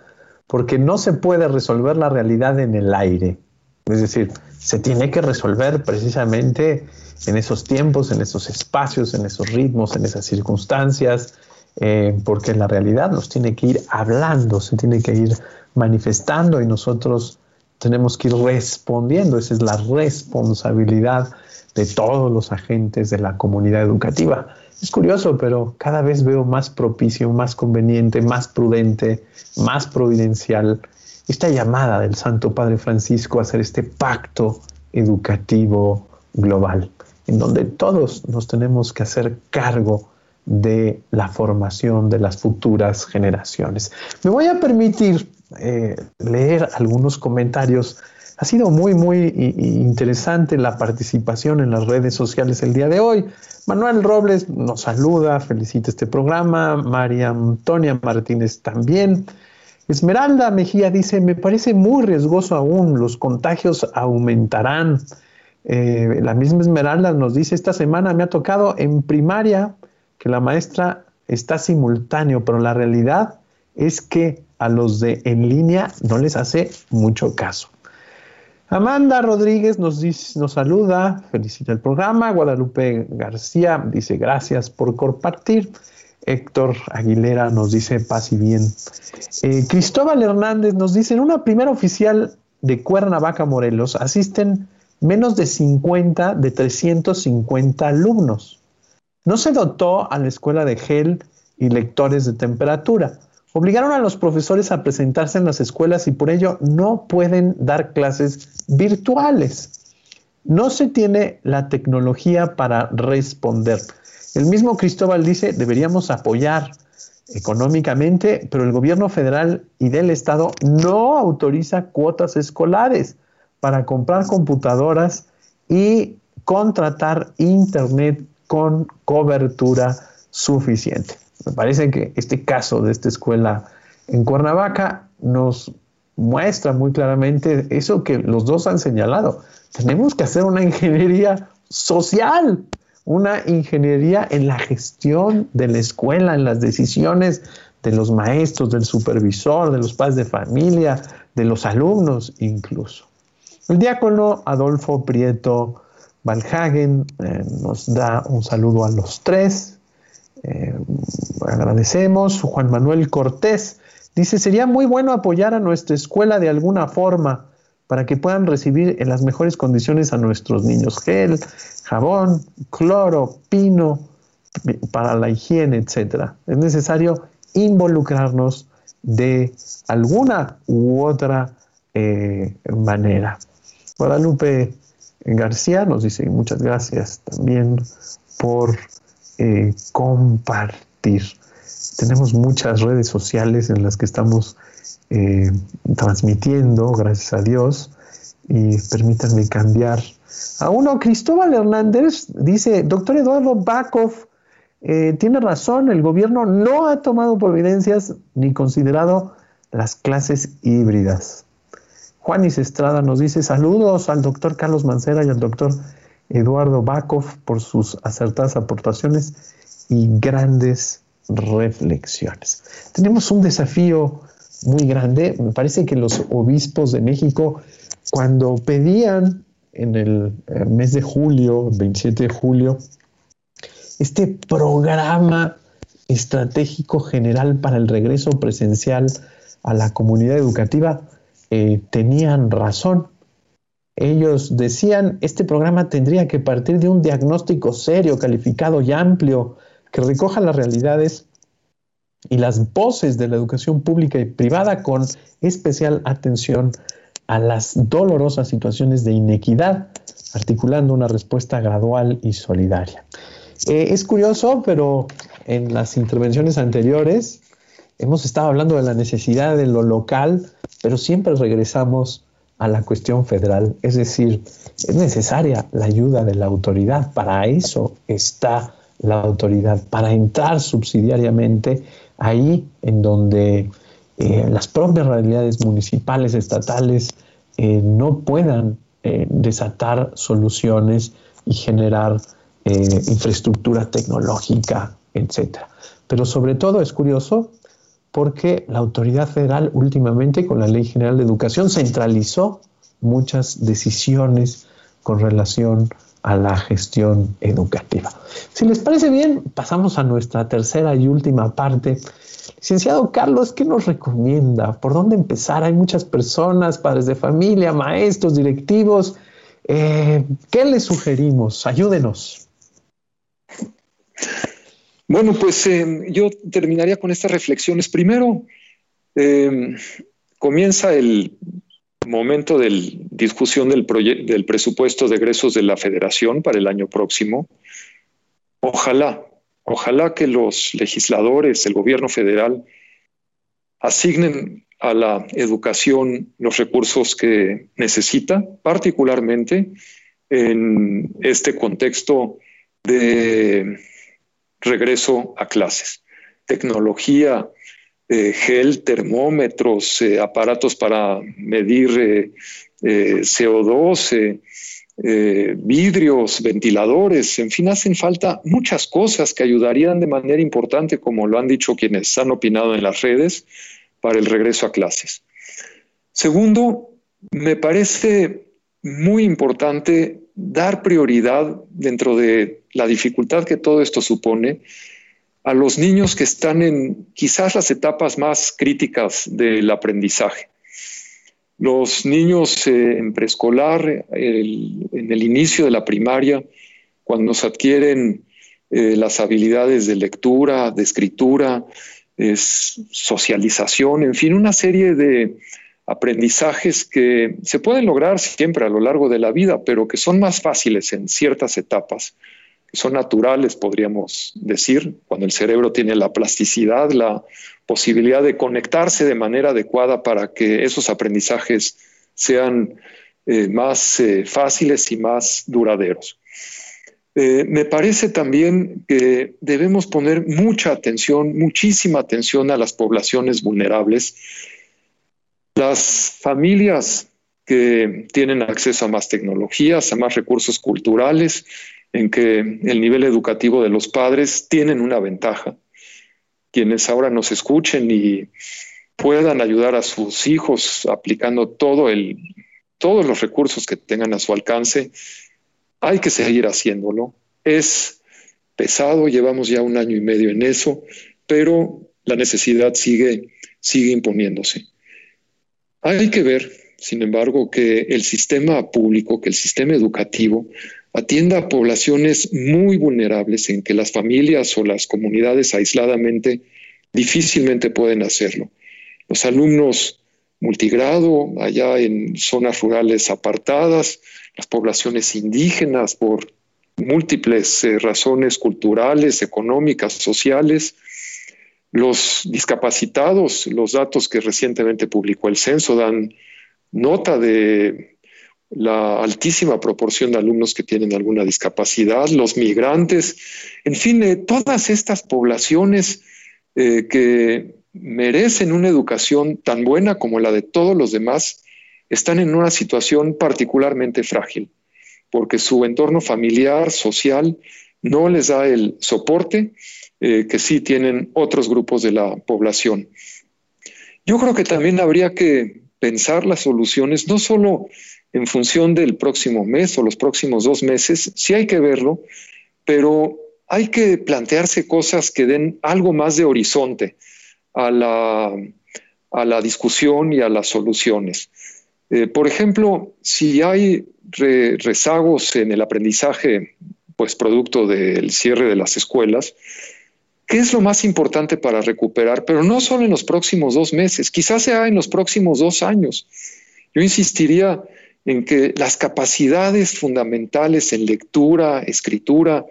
porque no se puede resolver la realidad en el aire. Es decir, se tiene que resolver precisamente en esos tiempos, en esos espacios, en esos ritmos, en esas circunstancias, eh, porque la realidad nos tiene que ir hablando, se tiene que ir manifestando y nosotros tenemos que ir respondiendo. Esa es la responsabilidad de todos los agentes de la comunidad educativa. Es curioso, pero cada vez veo más propicio, más conveniente, más prudente, más providencial esta llamada del Santo Padre Francisco a hacer este pacto educativo global, en donde todos nos tenemos que hacer cargo de la formación de las futuras generaciones. Me voy a permitir eh, leer algunos comentarios. Ha sido muy, muy interesante la participación en las redes sociales el día de hoy. Manuel Robles nos saluda, felicita este programa. María Antonia Martínez también. Esmeralda Mejía dice, me parece muy riesgoso aún, los contagios aumentarán. Eh, la misma Esmeralda nos dice, esta semana me ha tocado en primaria que la maestra está simultáneo, pero la realidad es que a los de en línea no les hace mucho caso. Amanda Rodríguez nos, dice, nos saluda, felicita el programa. Guadalupe García dice gracias por compartir. Héctor Aguilera nos dice paz y bien. Eh, Cristóbal Hernández nos dice, en una primera oficial de Cuernavaca, Morelos, asisten menos de 50 de 350 alumnos. No se dotó a la escuela de gel y lectores de temperatura. Obligaron a los profesores a presentarse en las escuelas y por ello no pueden dar clases virtuales. No se tiene la tecnología para responder. El mismo Cristóbal dice, deberíamos apoyar económicamente, pero el gobierno federal y del estado no autoriza cuotas escolares para comprar computadoras y contratar internet con cobertura suficiente. Me parece que este caso de esta escuela en Cuernavaca nos muestra muy claramente eso que los dos han señalado. Tenemos que hacer una ingeniería social una ingeniería en la gestión de la escuela, en las decisiones de los maestros, del supervisor, de los padres de familia, de los alumnos incluso. El diácono Adolfo Prieto Valhagen eh, nos da un saludo a los tres. Eh, agradecemos. Juan Manuel Cortés dice, sería muy bueno apoyar a nuestra escuela de alguna forma para que puedan recibir en las mejores condiciones a nuestros niños. Gel, jabón, cloro, pino, para la higiene, etc. Es necesario involucrarnos de alguna u otra eh, manera. Guadalupe García nos dice muchas gracias también por eh, compartir. tenemos muchas redes sociales en las que estamos eh, transmitiendo, gracias a Dios, y permítanme cambiar a uno. Cristóbal Hernández dice, doctor Eduardo Bakov, eh, tiene razón, el gobierno no ha tomado providencias ni considerado las clases híbridas. Juanis Estrada nos dice saludos al doctor Carlos Mancera y al doctor Eduardo Bakov por sus acertadas aportaciones y grandes reflexiones. Tenemos un desafío muy grande. Me parece que los obispos de México, cuando pedían en el eh, mes de julio, 27 de julio, este programa estratégico general para el regreso presencial a la comunidad educativa, eh, tenían razón. Ellos decían, este programa tendría que partir de un diagnóstico serio, calificado y amplio, que recoja las realidades y las voces de la educación pública y privada con especial atención a las dolorosas situaciones de inequidad, articulando una respuesta gradual y solidaria. Eh, es curioso, pero en las intervenciones anteriores hemos estado hablando de la necesidad de lo local, pero siempre regresamos a la cuestión federal. Es decir, es necesaria la ayuda de la autoridad. Para eso está la autoridad, para entrar subsidiariamente ahí en donde eh, las propias realidades municipales, estatales, eh, no puedan desatar soluciones y generar eh, infraestructura tecnológica, etc. Pero sobre todo es curioso porque la autoridad federal últimamente con la Ley General de Educación centralizó muchas decisiones con relación a la gestión educativa. Si les parece bien, pasamos a nuestra tercera y última parte. Licenciado Carlos, ¿qué nos recomienda? ¿Por dónde empezar? Hay muchas personas, padres de familia, maestros, directivos. Eh, ¿Qué les sugerimos? Ayúdenos. Bueno, pues eh, yo terminaría con estas reflexiones. Primero, eh, comienza el momento de discusión del, del presupuesto de egresos de la federación para el año próximo. Ojalá, ojalá que los legisladores, el gobierno federal, asignen a la educación los recursos que necesita, particularmente en este contexto de regreso a clases. Tecnología, eh, gel, termómetros, eh, aparatos para medir eh, CO2, vidrios, ventiladores, en fin, hacen falta muchas cosas que ayudarían de manera importante, como lo han dicho quienes han opinado en las redes, para el regreso a clases. Segundo, me parece muy importante dar prioridad dentro de la dificultad que todo esto supone a los niños que están en quizás las etapas más críticas del aprendizaje. Los niños eh, en preescolar, en el inicio de la primaria, cuando se adquieren eh, las habilidades de lectura, de escritura, socialización, en fin, una serie de aprendizajes que se pueden lograr siempre a lo largo de la vida, pero que son más fáciles en ciertas etapas, son naturales, podríamos decir, cuando el cerebro tiene la plasticidad, la posibilidad de conectarse de manera adecuada para que esos aprendizajes sean eh, más eh, fáciles y más duraderos. Eh, me parece también que debemos poner mucha atención, muchísima atención a las poblaciones vulnerables las familias que tienen acceso a más tecnologías, a más recursos culturales, en que el nivel educativo de los padres tienen una ventaja. Quienes ahora nos escuchen y puedan ayudar a sus hijos aplicando todos los recursos que tengan a su alcance, hay que seguir haciéndolo. Es pesado, llevamos ya un año y medio en eso, pero la necesidad sigue, sigue imponiéndose. Hay que ver, sin embargo, que el sistema público, que el sistema educativo atienda a poblaciones muy vulnerables en que las familias o las comunidades aisladamente difícilmente pueden hacerlo. Los alumnos multigrado, allá en zonas rurales apartadas, las poblaciones indígenas por múltiples eh, razones culturales, económicas, sociales, Los discapacitados, los datos que recientemente publicó el censo dan nota de la altísima proporción de alumnos que tienen alguna discapacidad, los migrantes, en fin, eh, todas estas poblaciones eh, que merecen una educación tan buena como la de todos los demás, están en una situación particularmente frágil, porque su entorno familiar, social, no les da el soporte eh, que sí tienen otros grupos de la población. Yo creo que también habría que pensar las soluciones no solo en función del próximo mes o los próximos dos meses, sí hay que verlo, pero hay que plantearse cosas que den algo más de horizonte a la, a la discusión y a las soluciones. Eh, por ejemplo, si hay rezagos en el aprendizaje, pues producto del cierre de las escuelas, ¿qué es lo más importante para recuperar? Pero no solo en los próximos dos meses, quizás sea en los próximos dos años. Yo insistiría en que las capacidades fundamentales en lectura, escritura,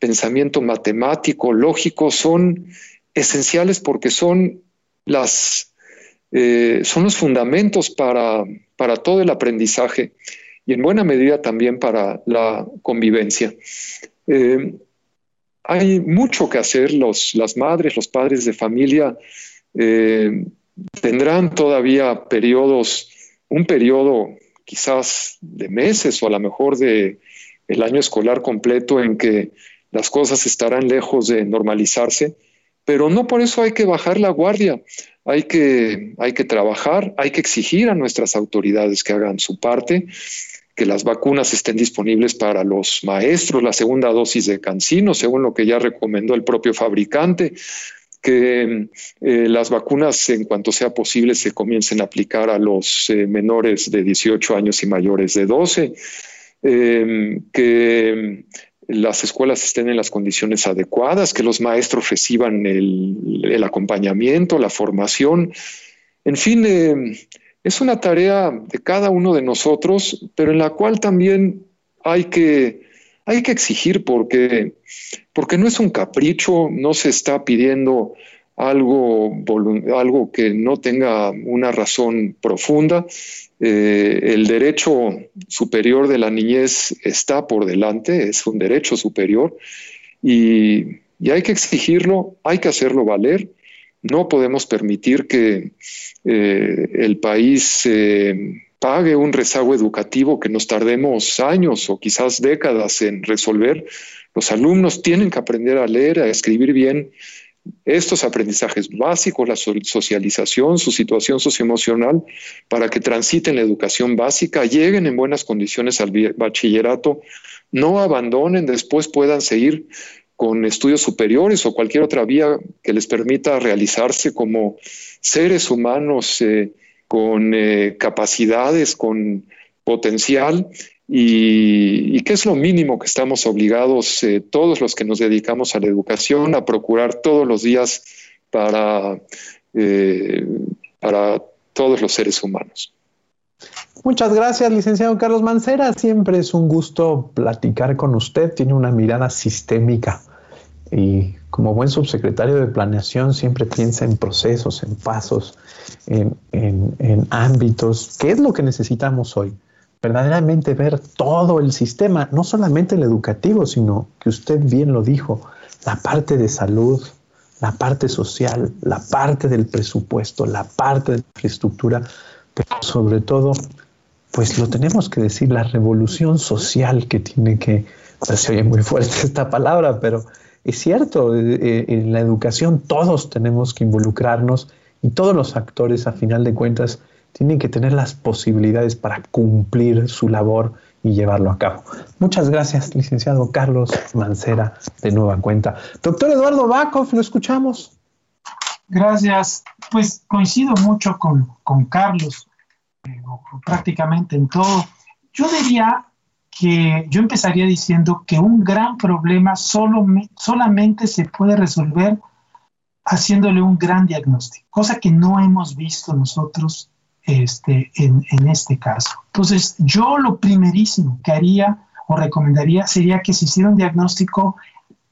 pensamiento matemático, lógico, son esenciales porque son, eh, los fundamentos para, para todo el aprendizaje y en buena medida también para la convivencia. Eh, hay mucho que hacer, los, las madres, los padres de familia eh, tendrán todavía periodos, un periodo quizás de meses o a lo mejor de el año escolar completo en que las cosas estarán lejos de normalizarse, pero no por eso hay que bajar la guardia, hay que, hay que trabajar, hay que exigir a nuestras autoridades que hagan su parte, que las vacunas estén disponibles para los maestros, la segunda dosis de cancino, según lo que ya recomendó el propio fabricante, que eh, las vacunas, en cuanto sea posible, se comiencen a aplicar a los eh, menores de 18 años y mayores de 12, eh, que las escuelas estén en las condiciones adecuadas, que los maestros reciban el, acompañamiento, la formación. En fin, es una tarea de cada uno de nosotros, pero en la cual también hay que hay que exigir porque, porque no es un capricho, no se está pidiendo algo, que no tenga una razón profunda. Eh, el derecho superior de la niñez está por delante, es un derecho superior y, hay que exigirlo, hay que hacerlo valer. No podemos permitir que eh, el país eh, pague un rezago educativo que nos tardemos años o quizás décadas en resolver. Los alumnos tienen que aprender a leer, a escribir bien estos aprendizajes básicos, la socialización, su situación socioemocional, para que transiten la educación básica, lleguen en buenas condiciones al bachillerato, no abandonen, después puedan seguir con estudios superiores o cualquier otra vía que les permita realizarse como seres humanos eh, con eh, capacidades, con potencial y, qué es lo mínimo que estamos obligados eh, todos los que nos dedicamos a la educación a procurar todos los días para, eh, para todos los seres humanos. Muchas gracias, licenciado Carlos Mancera. Siempre es un gusto platicar con usted. Tiene una mirada sistémica y como buen subsecretario de planeación siempre piensa en procesos, en pasos, en, en, ámbitos. ¿Qué es lo que necesitamos hoy? Verdaderamente ver todo el sistema, no solamente el educativo, sino que usted bien lo dijo, la parte de salud, la parte social, la parte del presupuesto, la parte de la infraestructura, pero sobre todo, pues lo tenemos que decir, la revolución social que tiene que, se oye muy fuerte esta palabra, pero es cierto, eh, eh, en la educación todos tenemos que involucrarnos y todos los actores, a final de cuentas, tienen que tener las posibilidades para cumplir su labor y llevarlo a cabo. Muchas gracias, licenciado Carlos Mancera, de nueva cuenta. Doctor Eduardo Bacov, lo escuchamos. Gracias. Pues coincido mucho con, con Carlos, eh, prácticamente en todo. Yo diría que yo empezaría diciendo que un gran problema solo, solamente se puede resolver haciéndole un gran diagnóstico, cosa que no hemos visto nosotros este, en, este caso. Entonces, yo lo primerísimo que haría o recomendaría sería que se hiciera un diagnóstico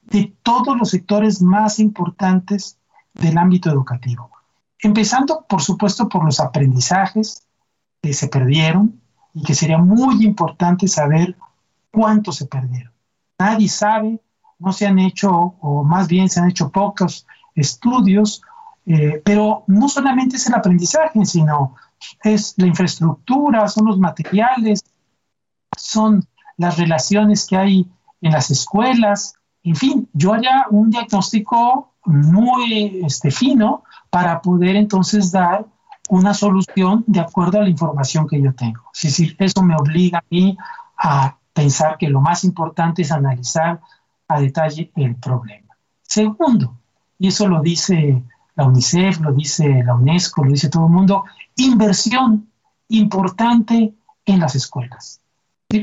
de todos los sectores más importantes del ámbito educativo. Empezando, por supuesto, por los aprendizajes que se perdieron y que sería muy importante saber cuánto se perdieron. Nadie sabe, no se han hecho, o más bien se han hecho pocos estudios, eh, pero no solamente es el aprendizaje, sino es la infraestructura, son los materiales, son las relaciones que hay en las escuelas, en fin, yo haría un diagnóstico muy este, fino para poder entonces dar una solución de acuerdo a la información que yo tengo. Es decir, eso me obliga a mí a pensar que lo más importante es analizar a detalle el problema. Segundo, y eso lo dice la UNICEF, lo dice la UNESCO, lo dice todo el mundo, inversión importante en las escuelas.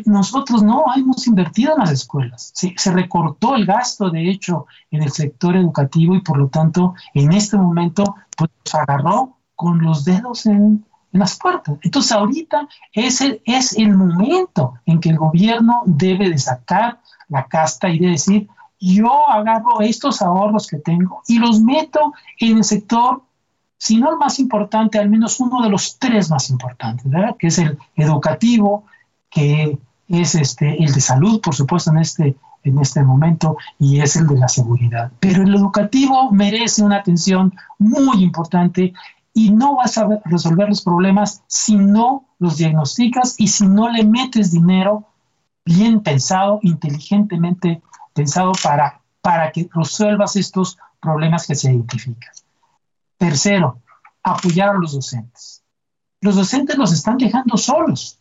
Nosotros no hemos invertido en las escuelas. Se, recortó el gasto, de hecho, en el sector educativo y por lo tanto, en este momento, pues agarró con los dedos en, las puertas. Entonces, ahorita es es el momento en que el gobierno debe de sacar la casta y de decir, yo agarro estos ahorros que tengo y los meto en el sector, si no el más importante, al menos uno de los tres más importantes, ¿verdad? que es el educativo, que es este, el de salud, por supuesto, en este, en este momento, y es el de la seguridad. Pero el educativo merece una atención muy importante y no vas a resolver los problemas si no los diagnosticas y si no le metes dinero bien pensado, inteligentemente pensado para, para que resuelvas estos problemas que se identifican. Tercero, apoyar a los docentes. Los docentes los están dejando solos,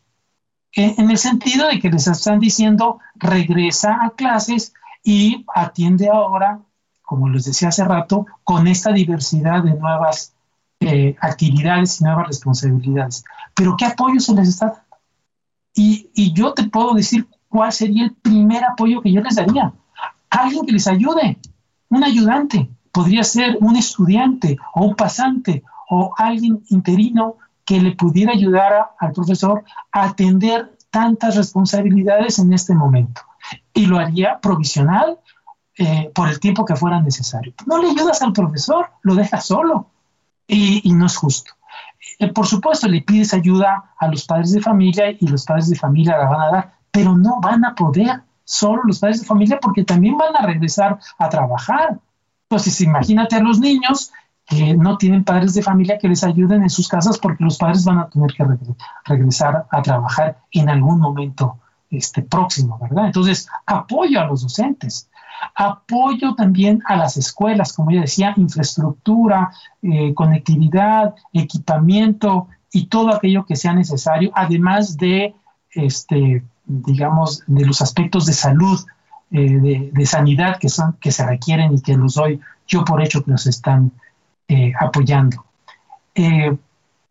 en el sentido de que les están diciendo regresa a clases y atiende ahora, como les decía hace rato, con esta diversidad de nuevas eh, actividades y nuevas responsabilidades. Pero ¿qué apoyo se les está dando? Y, y yo te puedo decir cuál sería el primer apoyo que yo les daría alguien que les ayude, un ayudante, podría ser un estudiante o un pasante o alguien interino que le pudiera ayudar al profesor a atender tantas responsabilidades en este momento. Y lo haría provisional eh, por el tiempo que fuera necesario. No le ayudas al profesor, lo dejas solo y, no es justo. Eh, por supuesto, le pides ayuda a los padres de familia y los padres de familia la van a dar, pero no van a poder solo los padres de familia porque también van a regresar a trabajar. Entonces, imagínate a los niños que no tienen padres de familia que les ayuden en sus casas porque los padres van a tener que regresar a trabajar en algún momento este, próximo, ¿verdad? Entonces, apoyo a los docentes, apoyo también a las escuelas, como ya decía, infraestructura, eh, conectividad, equipamiento y todo aquello que sea necesario, además de este, digamos, de los aspectos de salud, eh, de, sanidad que, son, que se requieren y que los doy yo por hecho que nos están eh, apoyando. Eh,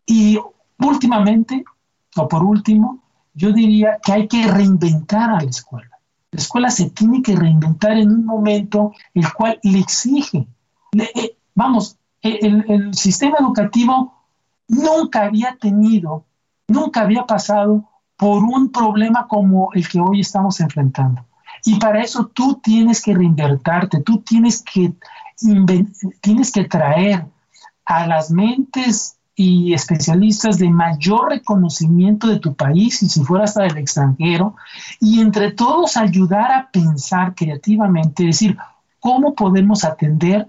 y últimamente, o por último, yo diría que hay que reinventar a la escuela. La escuela se tiene que reinventar en un momento el cual le exige. vamos, el, el sistema educativo nunca había tenido, nunca había pasado por un problema como el que hoy estamos enfrentando. Y para eso tú tienes que reinvertarte, tú tienes que, tienes que traer a las mentes y especialistas de mayor reconocimiento de tu país y si fuera hasta del extranjero, y entre todos ayudar a pensar creativamente, decir, cómo podemos atender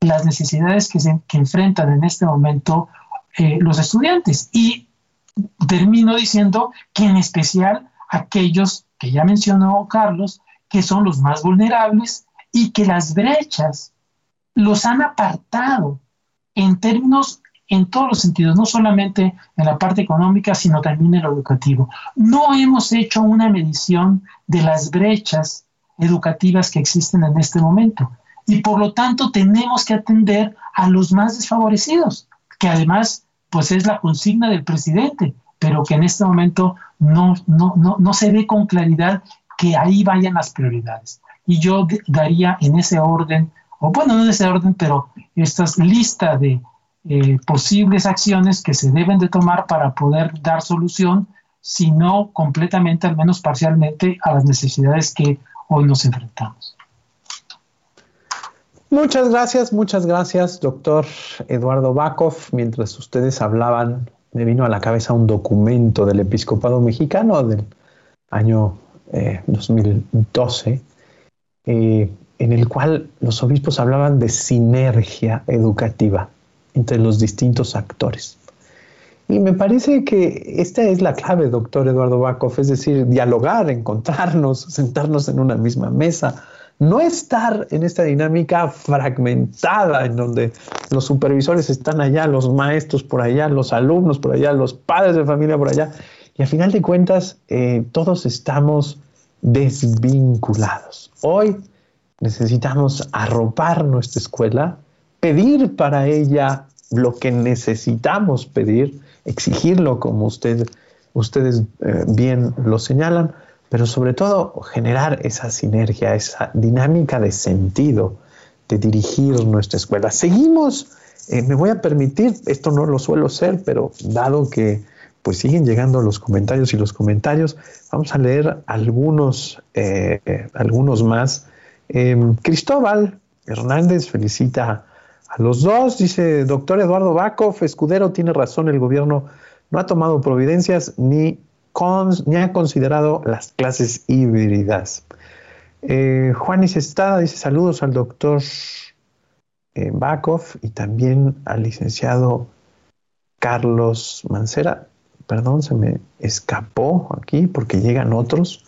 las necesidades que, se, que enfrentan en este momento eh, los estudiantes. Y termino diciendo que en especial aquellos que ya mencionó Carlos, que son los más vulnerables y que las brechas los han apartado en términos, en todos los sentidos, no solamente en la parte económica, sino también en lo educativo. No hemos hecho una medición de las brechas educativas que existen en este momento y por lo tanto tenemos que atender a los más desfavorecidos, que además pues es la consigna del presidente, pero que en este momento no, no, no, no se ve con claridad que ahí vayan las prioridades. Y yo daría en ese orden, o bueno, no en ese orden, pero esta lista de eh, posibles acciones que se deben de tomar para poder dar solución, si no completamente, al menos parcialmente, a las necesidades que hoy nos enfrentamos. Muchas gracias, muchas gracias, doctor Eduardo Bakov. Mientras ustedes hablaban, me vino a la cabeza un documento del episcopado mexicano del año 2012, eh, eh, en el cual los obispos hablaban de sinergia educativa entre los distintos actores. Y me parece que esta es la clave, doctor Eduardo Bakov, es decir, dialogar, encontrarnos, sentarnos en una misma mesa, no estar en esta dinámica fragmentada en donde los supervisores están allá, los maestros por allá, los alumnos por allá, los padres de familia por allá, y al final de cuentas eh, todos estamos desvinculados. Hoy necesitamos arropar nuestra escuela, pedir para ella lo que necesitamos pedir, exigirlo como usted, ustedes eh, bien lo señalan, pero sobre todo generar esa sinergia, esa dinámica de sentido de dirigir nuestra escuela. Seguimos, eh, me voy a permitir, esto no lo suelo ser, pero dado que pues siguen llegando los comentarios y los comentarios, vamos a leer algunos, eh, algunos más. Em, Cristóbal Hernández felicita a los dos, dice doctor Eduardo Bakov, Escudero tiene razón, el gobierno no ha tomado providencias ni ni ha considerado las clases híbridas. Eh, Juan Estada dice saludos al doctor eh, Bakov y también al licenciado Carlos Mancera. Perdón, se me escapó aquí porque llegan otros.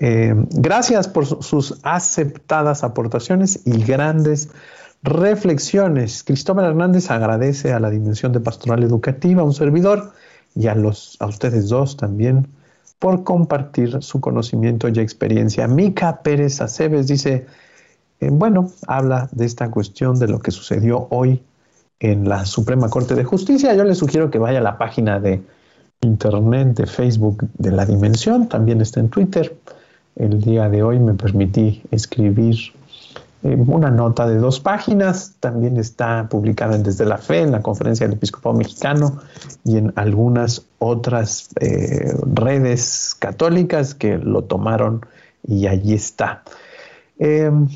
Eh, gracias por sus aceptadas aportaciones y grandes reflexiones. Cristóbal Hernández agradece a la Dimensión de Pastoral Educativa, un servidor, y a, los, a ustedes dos también por compartir su conocimiento y experiencia. Mica Pérez Aceves dice, eh, bueno, habla de esta cuestión de lo que sucedió hoy en la Suprema Corte de Justicia. Yo le sugiero que vaya a la página de internet de Facebook de la Dimensión, también está en Twitter. El día de hoy me permití escribir una nota de dos páginas, también está publicada en Desde la Fe, en la Conferencia del Episcopado Mexicano y en algunas otras eh, redes católicas que lo tomaron y allí está. Em,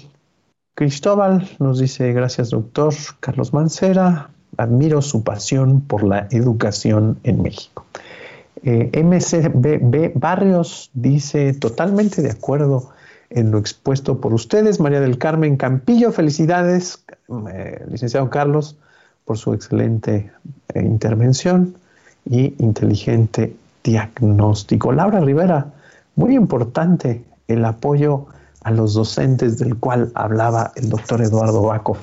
Cristóbal nos dice, gracias doctor Carlos Mancera, admiro su pasión por la educación en México. Eh, MCB Barrios dice, totalmente de acuerdo en lo expuesto por ustedes. María del Carmen Campillo, felicidades, eh, licenciado Carlos, por su excelente eh, intervención y inteligente diagnóstico. Laura Rivera, muy importante el apoyo a los docentes del cual hablaba el doctor Eduardo Bakov.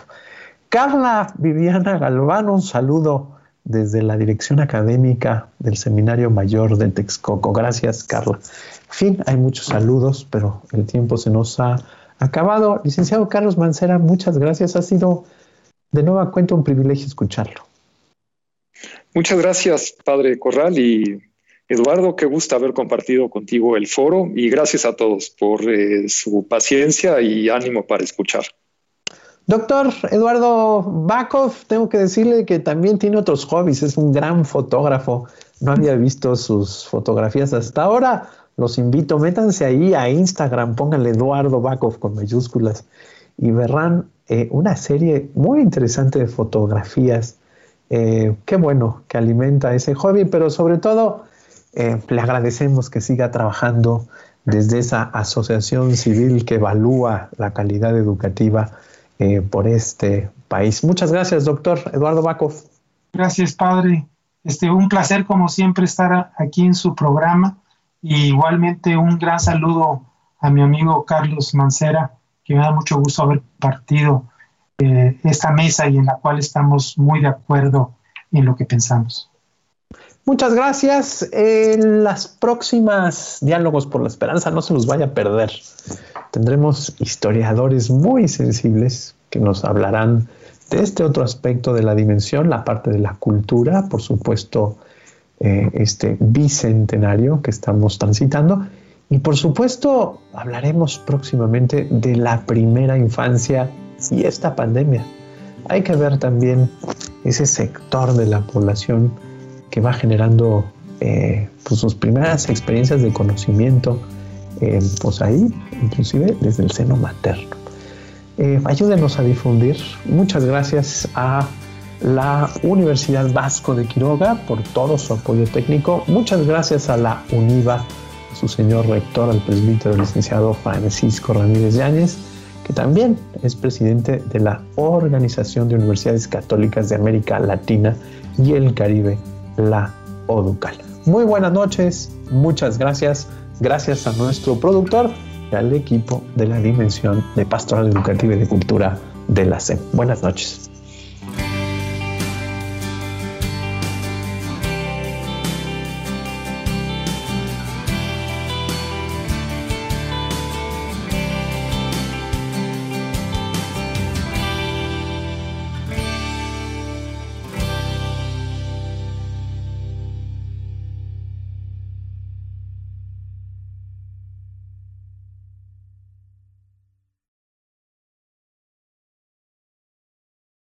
Carla Viviana Galván, un saludo desde la dirección académica del Seminario Mayor de Texcoco. Gracias, Carla. Fin, hay muchos saludos, pero el tiempo se nos ha acabado. Licenciado Carlos Mancera, muchas gracias. Ha sido de nueva cuenta un privilegio escucharlo. Muchas gracias, Padre Corral y Eduardo, qué gusto haber compartido contigo el foro y gracias a todos por eh, su paciencia y ánimo para escuchar. Doctor Eduardo Bakov, tengo que decirle que también tiene otros hobbies, es un gran fotógrafo. No había visto sus fotografías hasta ahora. Los invito, métanse ahí a Instagram, pónganle Eduardo Bakov con mayúsculas y verán eh, una serie muy interesante de fotografías. Eh, qué bueno que alimenta ese hobby, pero sobre todo eh, le agradecemos que siga trabajando desde esa asociación civil que evalúa la calidad educativa por este país. Muchas gracias, doctor Eduardo Bakov. Gracias, padre. Este, un placer, como siempre, estar aquí en su programa. Y igualmente un gran saludo a mi amigo Carlos Mancera, que me da mucho gusto haber partido eh, esta mesa y en la cual estamos muy de acuerdo en lo que pensamos. Muchas gracias. En las próximas Diálogos por la Esperanza no se los vaya a perder. Tendremos historiadores muy sensibles que nos hablarán de este otro aspecto de la dimensión, la parte de la cultura, por supuesto, eh, este bicentenario que estamos transitando. Y por supuesto, hablaremos próximamente de la primera infancia y esta pandemia. Hay que ver también ese sector de la población que va generando eh, pues, sus primeras experiencias de conocimiento, eh, pues ahí, inclusive desde el seno materno. eh, ayúdenos a difundir. Muchas gracias a la Universidad Vasco de Quiroga por todo su apoyo técnico. Muchas gracias a la UNIVA, a su señor rector, al presbítero licenciado Francisco Ramírez Yáñez, que también es presidente de la Organización de Universidades Católicas de América Latina y el Caribe, la ODUCAL. Muy buenas noches, muchas gracias. Gracias a nuestro productor y al equipo de la Dimensión de Pastoral Educativa y de Cultura de la SEM. Buenas noches.